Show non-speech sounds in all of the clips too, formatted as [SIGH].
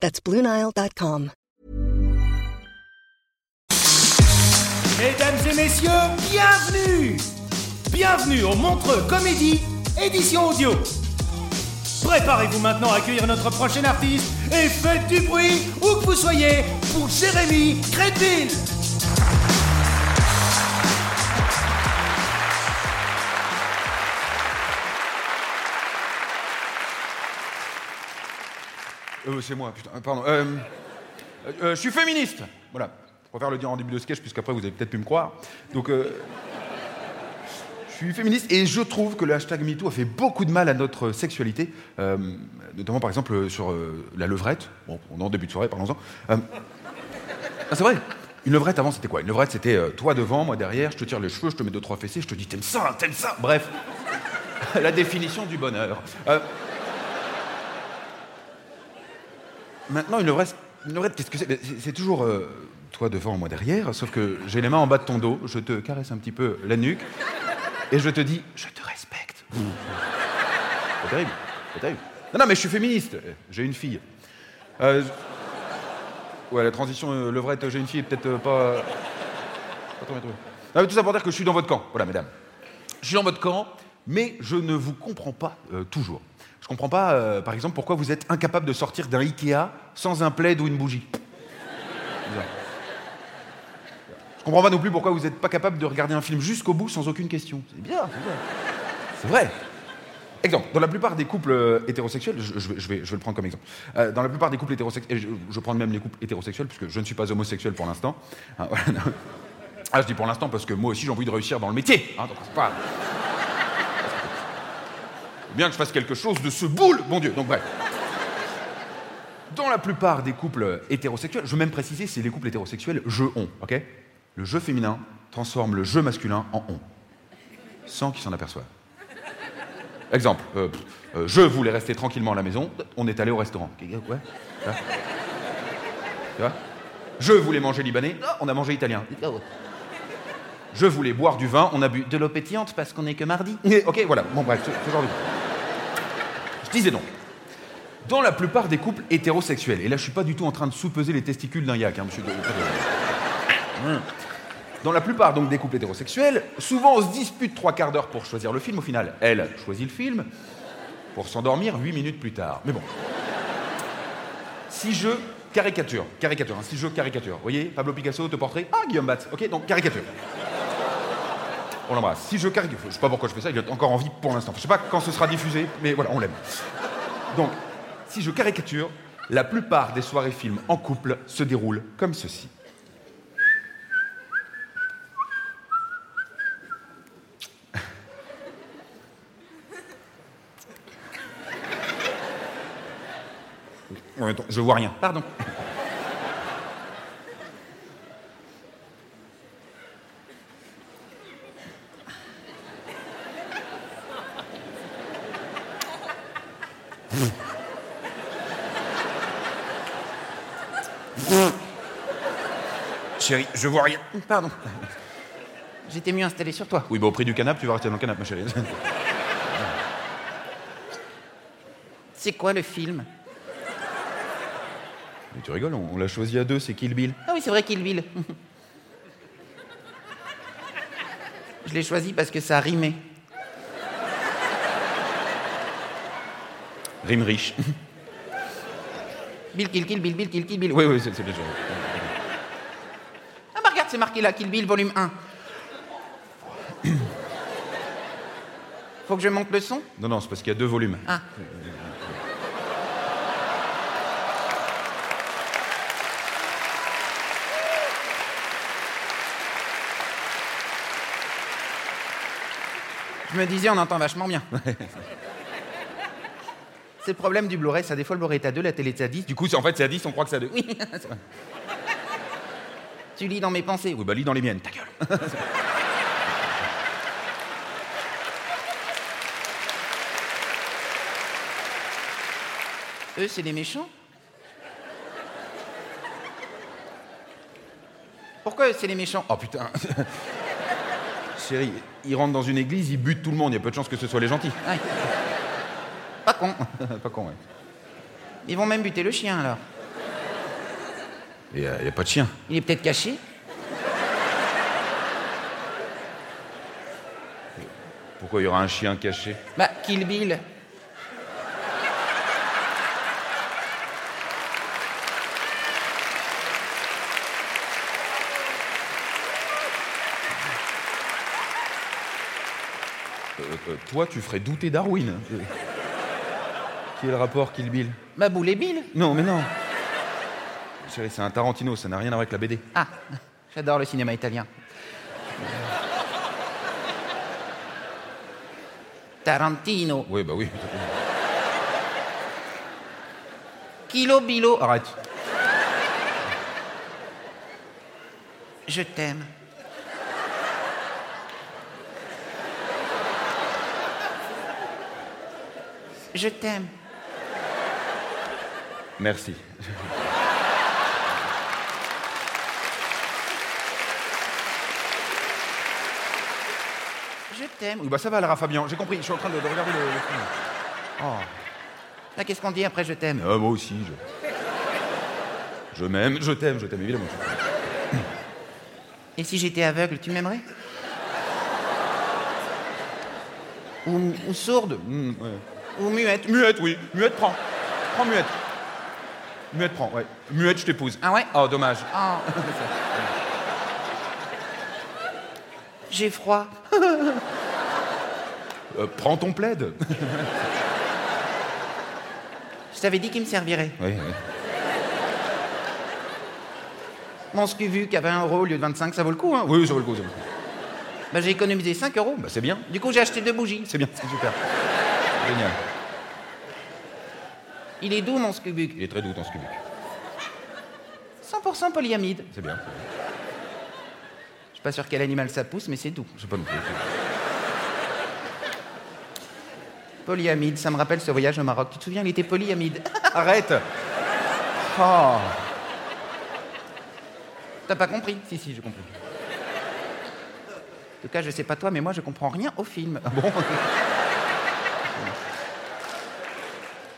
That's BlueNile.com. Mesdames et messieurs, bienvenue Bienvenue au Montreux Comédie, édition audio. Préparez-vous maintenant à accueillir notre prochain artiste et faites du bruit où que vous soyez pour Jérémy Crédville Euh, c'est moi, putain, pardon. Euh, euh, je suis féministe. Voilà. Je préfère le dire en début de sketch, puisqu'après vous avez peut-être pu me croire. Donc, euh, je suis féministe et je trouve que le hashtag MeToo a fait beaucoup de mal à notre sexualité, euh, notamment par exemple sur euh, la levrette. Bon, on est en début de soirée, parlons-en. Euh, ah, c'est vrai. Une levrette avant, c'était quoi? Une levrette, c'était euh, toi devant, moi derrière, je te tire les cheveux, je te mets deux, trois fessées, je te dis t'aimes ça, t'aimes ça. Bref, [LAUGHS] la définition du bonheur. Euh, Maintenant, une levrette, une levrette qu'est-ce que c'est C'est toujours euh, toi devant, moi derrière, sauf que j'ai les mains en bas de ton dos, je te caresse un petit peu la nuque, et je te dis, je te respecte. C'est terrible, c'est terrible. Non, non, mais je suis féministe, j'ai une fille. Euh, ouais, la transition euh, levrette, j'ai une fille, peut-être euh, pas... bien trouvée. Non, tout ça pour dire que je suis dans votre camp, voilà, mesdames. Je suis dans votre camp, mais je ne vous comprends pas euh, toujours. Je comprends pas, euh, par exemple, pourquoi vous êtes incapable de sortir d'un Ikea sans un plaid ou une bougie. Je comprends pas non plus pourquoi vous n'êtes pas capable de regarder un film jusqu'au bout sans aucune question. C'est bien, c'est bien. C'est vrai. Exemple, dans la plupart des couples euh, hétérosexuels, je, je vais, je vais- le prendre comme exemple. Euh, dans la plupart des couples hétérosexuels, je, je prends même les couples hétérosexuels, puisque je ne suis pas homosexuel pour l'instant. Non. ah, je dis pour l'instant parce que moi aussi j'ai envie de réussir dans le métier. hein, donc c'est pas. Bien que je fasse quelque chose de ce boule, bon Dieu. Donc bref. Dans la plupart des couples hétérosexuels, je veux même préciser, c'est les couples hétérosexuels je-on, ok? Le jeu féminin transforme le jeu masculin en on, sans qu'ils s'en aperçoivent. Exemple, euh, euh, je voulais rester tranquillement à la maison, on est allé au restaurant. Ouais vois Tu vois? Je voulais manger libanais, ah, on a mangé italien. Je voulais boire du vin, on a bu de l'eau pétillante parce qu'on n'est que mardi. [LAUGHS] ok, voilà, bon bref, ce. Disais donc, dans la plupart des couples hétérosexuels, et là je suis pas du tout en train de sous-peser les testicules d'un yak, hein, monsieur. Hum. Dans la plupart donc des couples hétérosexuels, souvent on se dispute trois quarts d'heure pour choisir le film. Au final, elle choisit le film pour s'endormir huit minutes plus tard. Mais bon. Si je caricature, caricature, hein, si je caricature, vous voyez, Pablo Picasso, autoportrait, ah Guillaume Batz, ok, donc caricature. On l'embrasse. Si je caricature, je sais pas pourquoi je fais ça, il est encore en vie pour l'instant. Je sais pas quand ce sera diffusé, mais voilà, on l'aime. Donc, si je caricature, la plupart des soirées films en couple se déroulent comme ceci. [LAUGHS] Je vois rien. Pardon. Chérie, je vois rien. Pardon. J'étais mieux installé sur toi. Oui, bah au prix du canapé, tu vas rester dans le canapé, ma chérie. C'est quoi le film? Mais tu rigoles, on, on l'a choisi à deux, c'est Kill Bill. Ah oui, c'est vrai Kill Bill. Je l'ai choisi parce que ça rimait. Rime riche. Bill, Kill, Kill, Bill, Bill, Kill, Kill, Bill. Oui, oui, c'est bah regarde, c'est marqué là, Kill Bill, volume 1. Faut que je monte le son? Non, non, c'est parce qu'il y a deux volumes. Ah. Je me disais, on entend vachement bien. C'est le problème du Blu-ray, ça des fois le Blu-ray est à 2, la télé est à 10. Du coup, en fait, c'est à 10, on croit que c'est à 2. Oui. [LAUGHS] Tu lis dans mes pensées, Oui, bah lis dans les miennes, ta gueule. [LAUGHS] Eux, c'est les méchants Pourquoi eux, c'est les méchants? Oh putain. [LAUGHS] Chérie, ils rentrent dans une église, ils butent tout le monde, il y a peu de chances que ce soit les gentils. Ouais. [LAUGHS] Pas con. Pas con, ouais. Ils vont même buter le chien, alors. Il n'y a pas de chien. Il est peut-être caché Pourquoi il y aura un chien caché? Bah, Kill Bill. Euh, euh, Toi, tu ferais douter Darwin. Qui est le rapport Kill Bill? Bah, Boule et Bill. Non, mais non. Chérie, c'est un Tarantino, ça n'a rien à voir avec la BD. Ah, j'adore le cinéma italien. Tarantino. Oui, bah oui. Kilo Bilo. Arrête. Je t'aime. Je t'aime. Merci. Je t'aime. Oui, bah ça va, Lara Fabian, j'ai compris, je suis en train de, de regarder le, le film. Oh. Là, qu'est-ce qu'on dit après je t'aime? Ah, moi aussi, je. Je m'aime, je t'aime, je t'aime, évidemment. Et si j'étais aveugle, tu m'aimerais? Ou, ou sourde? Ouais. Ou muette Muette, oui. Muette, prends. Prends muette. Muette, prends, ouais. Muette, je t'épouse. Ah ouais? Oh, dommage. Ah. [LAUGHS] J'ai froid. Euh, prends ton plaid. Je t'avais dit qu'il me servirait. Oui, oui. Mon scuvu qui avait un euro au lieu de 25, ça vaut le coup, hein Oui, ça vaut le coup, ça vaut le coup. Bah, j'ai économisé 5 euros. Bah, c'est bien. Du coup, j'ai acheté deux bougies. C'est bien, c'est super. Génial. Il est doux, mon scubuc. Il est très doux, ton scubuc. 100% polyamide. C'est bien. Pas sûr quel animal ça pousse, mais c'est doux. Je sais pas non plus. Polyamide, ça me rappelle ce voyage au Maroc. Tu te souviens, il était polyamide. [LAUGHS] Arrête Oh T'as pas compris? Si, si, j'ai compris. En tout cas, je sais pas toi, mais moi, je comprends rien au film. Bon? [LAUGHS]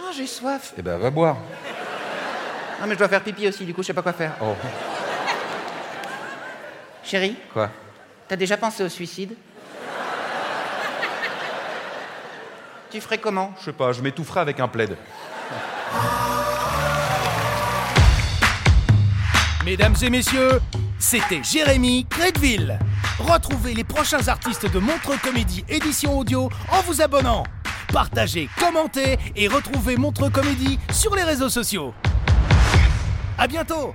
Ah, j'ai soif. Eh ben, va boire. Non, mais je dois faire pipi aussi, du coup, je sais pas quoi faire. Oh. Chérie, Quoi? T'as déjà pensé au suicide? Tu ferais comment? Je sais pas, je m'étoufferai avec un plaid. Mesdames et messieurs, c'était Jérémy Crédville. Retrouvez les prochains artistes de Montre Comédie édition audio en vous abonnant. Partagez, commentez et retrouvez Montre Comédie sur les réseaux sociaux. À bientôt